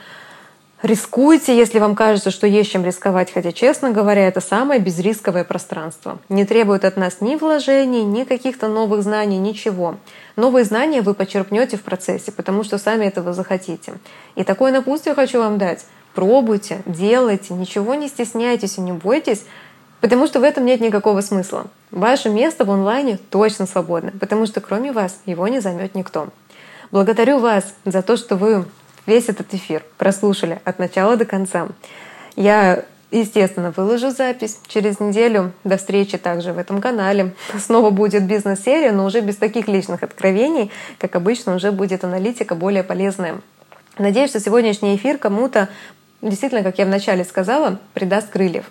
S1: Рискуйте, если вам кажется, что есть чем рисковать, хотя, честно говоря, это самое безрисковое пространство. Не требует от нас ни вложений, ни каких-то новых знаний, ничего. Новые знания вы почерпнете в процессе, потому что сами этого захотите. И такое напутствие хочу вам дать. Пробуйте, делайте, ничего не стесняйтесь и не бойтесь, потому что в этом нет никакого смысла. Ваше место в онлайне точно свободно, потому что кроме вас его не займет никто. Благодарю вас за то, что вы весь этот эфир прослушали от начала до конца. Я, естественно, выложу запись через неделю. До встречи также в этом канале. Снова будет бизнес-серия, но уже без таких личных откровений. Как обычно, уже будет аналитика более полезная. Надеюсь, что сегодняшний эфир кому-то, действительно, как я вначале сказала, придаст крыльев.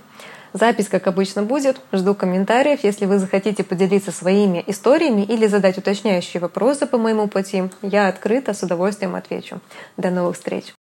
S1: Запись, как обычно, будет. Жду комментариев. Если вы захотите поделиться своими историями или задать уточняющие вопросы по моему пути, я открыта, с удовольствием отвечу. До новых встреч!